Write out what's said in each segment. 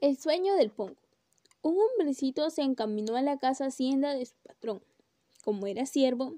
El sueño del pongo. Un hombrecito se encaminó a la casa hacienda de su patrón. Como era siervo,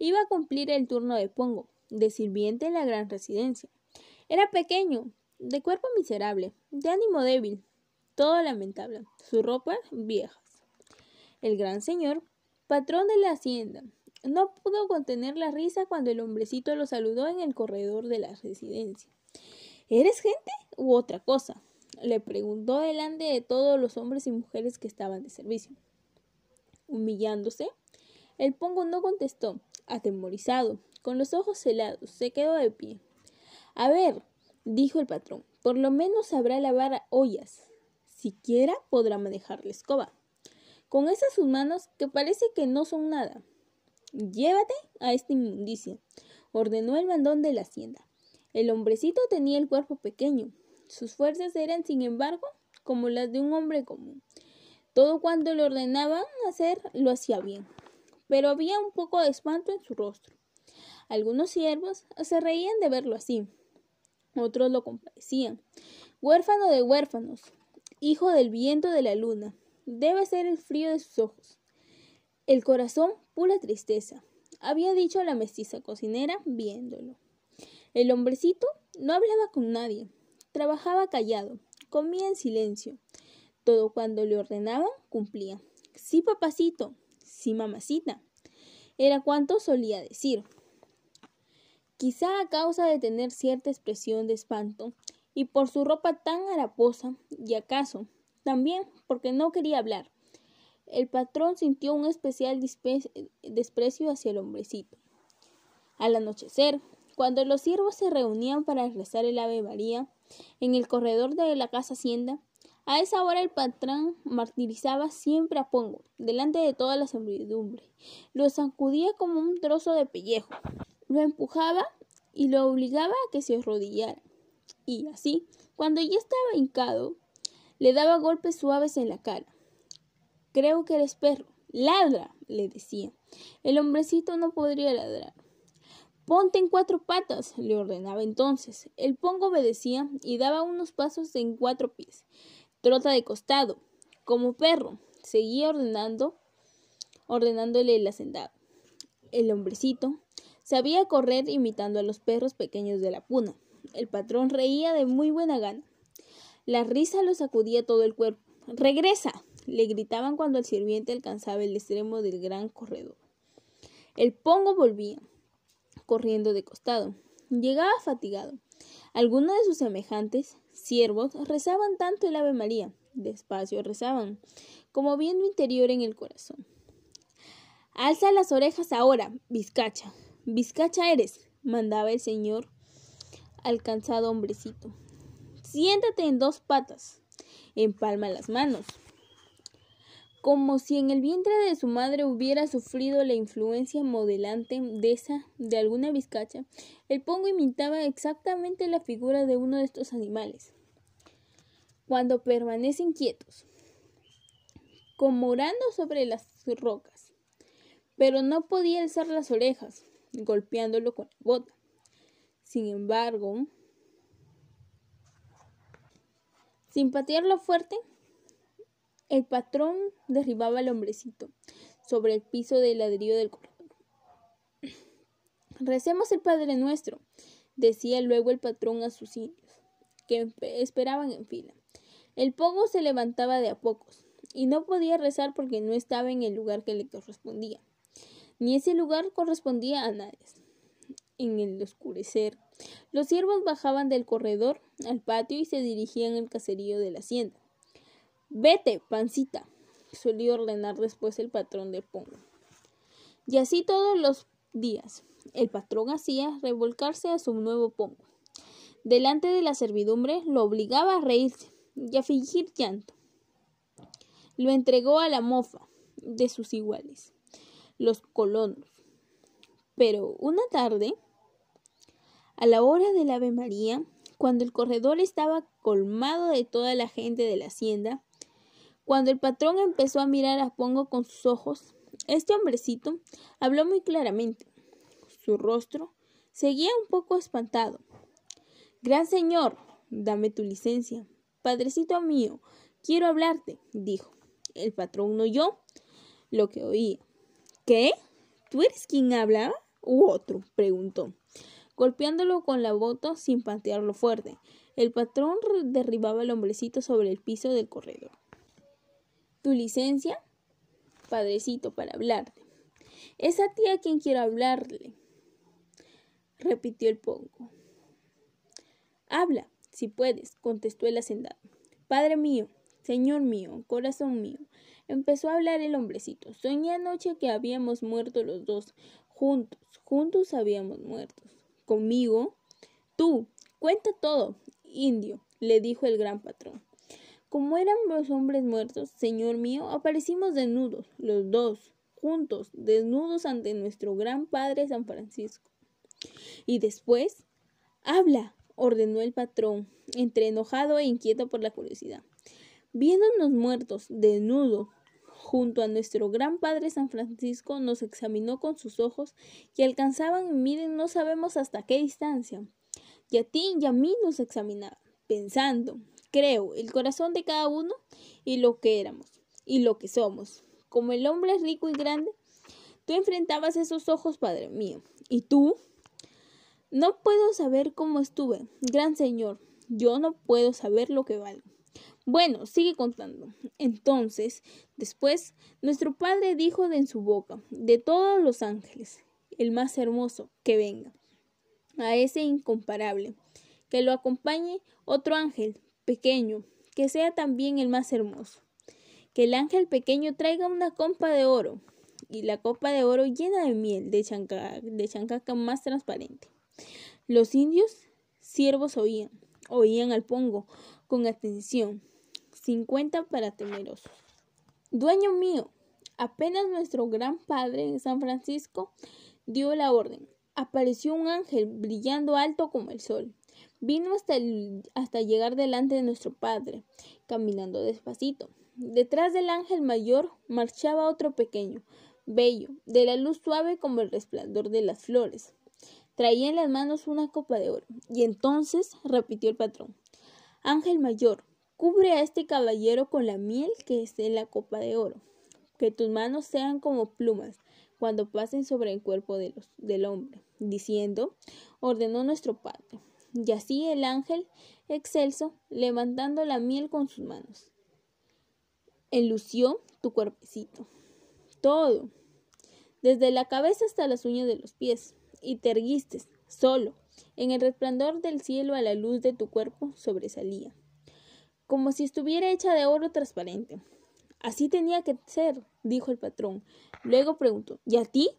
iba a cumplir el turno de pongo, de sirviente en la gran residencia. Era pequeño, de cuerpo miserable, de ánimo débil, todo lamentable, sus ropas viejas. El gran señor, patrón de la hacienda, no pudo contener la risa cuando el hombrecito lo saludó en el corredor de la residencia. ¿Eres gente u otra cosa? Le preguntó delante de todos los hombres y mujeres que estaban de servicio. Humillándose, el pongo no contestó, atemorizado, con los ojos helados, se quedó de pie. A ver, dijo el patrón, por lo menos sabrá lavar ollas. Siquiera podrá manejar la escoba. Con esas sus manos que parece que no son nada. Llévate a esta inmundicia, ordenó el mandón de la hacienda. El hombrecito tenía el cuerpo pequeño, sus fuerzas eran, sin embargo, como las de un hombre común. Todo cuanto le ordenaban hacer lo hacía bien, pero había un poco de espanto en su rostro. Algunos siervos se reían de verlo así, otros lo compadecían. Huérfano de huérfanos, hijo del viento de la luna, debe ser el frío de sus ojos. El corazón, pura tristeza, había dicho la mestiza cocinera viéndolo. El hombrecito no hablaba con nadie, Trabajaba callado, comía en silencio. Todo cuando le ordenaban, cumplía. Sí, papacito, sí, mamacita. Era cuanto solía decir. Quizá a causa de tener cierta expresión de espanto y por su ropa tan haraposa, y acaso también porque no quería hablar. El patrón sintió un especial desprecio hacia el hombrecito. Al anochecer, cuando los siervos se reunían para rezar el Ave María, en el corredor de la casa hacienda. A esa hora el patrón martirizaba siempre a Pongo, delante de toda la servidumbre. Lo sacudía como un trozo de pellejo, lo empujaba y lo obligaba a que se arrodillara. Y así, cuando ya estaba hincado, le daba golpes suaves en la cara. Creo que eres perro. Ladra, le decía. El hombrecito no podría ladrar. Ponte en cuatro patas, le ordenaba entonces. El pongo obedecía y daba unos pasos en cuatro pies. Trota de costado, como perro. Seguía ordenando, ordenándole el hacendado. El hombrecito sabía correr imitando a los perros pequeños de la puna. El patrón reía de muy buena gana. La risa lo sacudía todo el cuerpo. ¡Regresa! le gritaban cuando el sirviente alcanzaba el extremo del gran corredor. El pongo volvía corriendo de costado. Llegaba fatigado. Algunos de sus semejantes, siervos, rezaban tanto el Ave María, despacio rezaban, como viendo interior en el corazón. Alza las orejas ahora, Vizcacha. Vizcacha eres, mandaba el señor al cansado hombrecito. Siéntate en dos patas, empalma las manos como si en el vientre de su madre hubiera sufrido la influencia modelante de esa de alguna vizcacha, el pongo imitaba exactamente la figura de uno de estos animales. Cuando permanecen quietos, como orando sobre las rocas, pero no podía alzar las orejas, golpeándolo con la bota. Sin embargo, sin patearlo fuerte, el patrón derribaba al hombrecito sobre el piso de ladrillo del corredor. Recemos el Padre Nuestro, decía luego el patrón a sus indios, que esperaban en fila. El pogo se levantaba de a pocos, y no podía rezar porque no estaba en el lugar que le correspondía, ni ese lugar correspondía a nadie. En el oscurecer, los siervos bajaban del corredor al patio y se dirigían al caserío de la hacienda. Vete, pancita, solía ordenar después el patrón de Pongo. Y así todos los días, el patrón hacía revolcarse a su nuevo Pongo. Delante de la servidumbre lo obligaba a reírse y a fingir llanto. Lo entregó a la mofa de sus iguales, los colonos. Pero una tarde, a la hora del Ave María, cuando el corredor estaba colmado de toda la gente de la hacienda, cuando el patrón empezó a mirar a Pongo con sus ojos, este hombrecito habló muy claramente. Su rostro seguía un poco espantado. Gran señor, dame tu licencia. Padrecito mío, Quiero hablarte, dijo. El patrón oyó lo que oía. ¿Qué? ¿Tú eres quien hablaba? ¿U otro? preguntó, golpeándolo con la bota sin patearlo fuerte. El patrón derribaba al hombrecito sobre el piso del corredor. ¿Tu licencia? Padrecito, para hablarte. Es a ti a quien quiero hablarle, repitió el pongo. Habla, si puedes, contestó el hacendado. Padre mío, señor mío, corazón mío, empezó a hablar el hombrecito. Soñé anoche que habíamos muerto los dos, juntos, juntos habíamos muerto. Conmigo, tú, cuenta todo, indio, le dijo el gran patrón. Como eran los hombres muertos, señor mío, aparecimos desnudos, los dos, juntos, desnudos ante nuestro gran padre San Francisco. Y después, habla, ordenó el patrón, entre enojado e inquieto por la curiosidad. Viéndonos muertos, desnudos, junto a nuestro gran padre San Francisco, nos examinó con sus ojos que alcanzaban y miden no sabemos hasta qué distancia. Y a ti y a mí nos examinaba, pensando, creo, el corazón de cada uno y lo que éramos y lo que somos. Como el hombre es rico y grande, tú enfrentabas esos ojos, Padre mío. ¿Y tú? No puedo saber cómo estuve, gran señor. Yo no puedo saber lo que valgo. Bueno, sigue contando. Entonces, después, nuestro padre dijo de en su boca, de todos los ángeles, el más hermoso, que venga. A ese incomparable, que lo acompañe otro ángel, pequeño, que sea también el más hermoso. Que el ángel pequeño traiga una copa de oro, y la copa de oro llena de miel de, chancaca, más transparente. Los indios siervos oían, oían al pongo con atención, cincuenta para temerosos. Dueño mío, apenas nuestro gran padre San Francisco dio la orden, apareció un ángel brillando alto como el sol. Vino hasta, hasta llegar delante de nuestro padre, caminando despacito. Detrás del ángel mayor marchaba otro pequeño, bello, de la luz suave como el resplandor de las flores. Traía en las manos una copa de oro. Y entonces repitió el patrón Ángel mayor, cubre a este caballero con la miel que esté en la copa de oro. Que tus manos sean como plumas cuando pasen sobre el cuerpo de los, del hombre. Diciendo, ordenó nuestro padre. Y así el ángel excelso, levantando la miel con sus manos. Enlució tu cuerpecito. Todo, desde la cabeza hasta las uñas de los pies y te erguiste, solo. En el resplandor del cielo a la luz de tu cuerpo sobresalía, como si estuviera hecha de oro transparente. Así tenía que ser, dijo el patrón. Luego preguntó, ¿y a ti?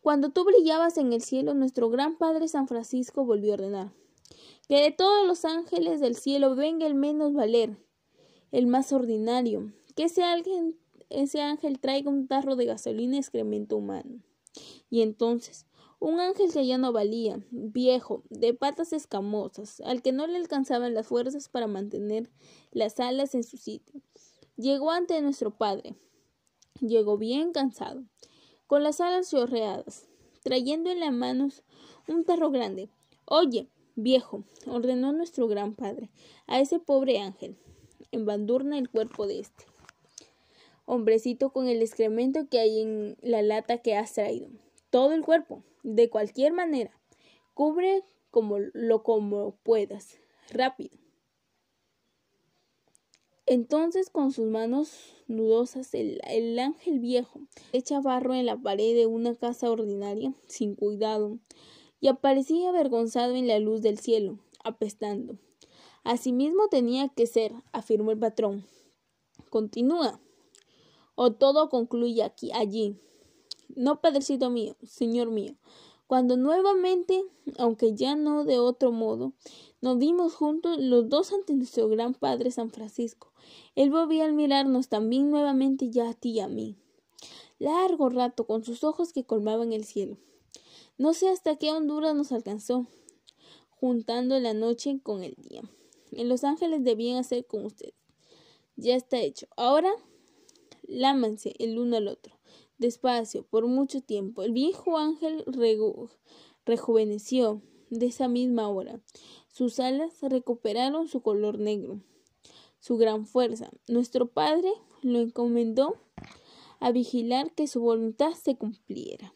Cuando tú brillabas en el cielo, nuestro gran Padre San Francisco volvió a ordenar. Que de todos los ángeles del cielo venga el menos valer, el más ordinario. Que ese, alguien, ese ángel traiga un tarro de gasolina y excremento humano. Y entonces un ángel que ya no valía, viejo, de patas escamosas, al que no le alcanzaban las fuerzas para mantener las alas en su sitio. Llegó ante nuestro padre. Llegó bien cansado, con las alas chorreadas, trayendo en las manos un perro grande. Oye, viejo, ordenó nuestro gran padre, a ese pobre ángel, embandurna el cuerpo de este hombrecito con el excremento que hay en la lata que has traído. Todo el cuerpo, de cualquier manera, cubre como lo como puedas, rápido. Entonces con sus manos nudosas el, el, ángel viejo echa barro en la pared de una casa ordinaria sin cuidado y aparecía avergonzado en la luz del cielo, apestando. Asimismo tenía que ser, afirmó el patrón. Continúa. O todo concluye aquí, allí. No, Padrecito mío, Señor mío, cuando nuevamente, aunque ya no de otro modo, nos vimos juntos los dos ante nuestro gran Padre San Francisco, él volvía al mirarnos también nuevamente ya a ti y a mí. Largo rato, con sus ojos que colmaban el cielo. No sé hasta qué Honduras nos alcanzó, juntando la noche con el día. En Los Ángeles debían hacer con ustedes. Ya está hecho. Ahora, lámanse el uno al otro despacio, por mucho tiempo. El viejo ángel rejuveneció de esa misma hora. Sus alas recuperaron su color negro. su gran fuerza. Nuestro Padre lo encomendó a vigilar que su voluntad se cumpliera.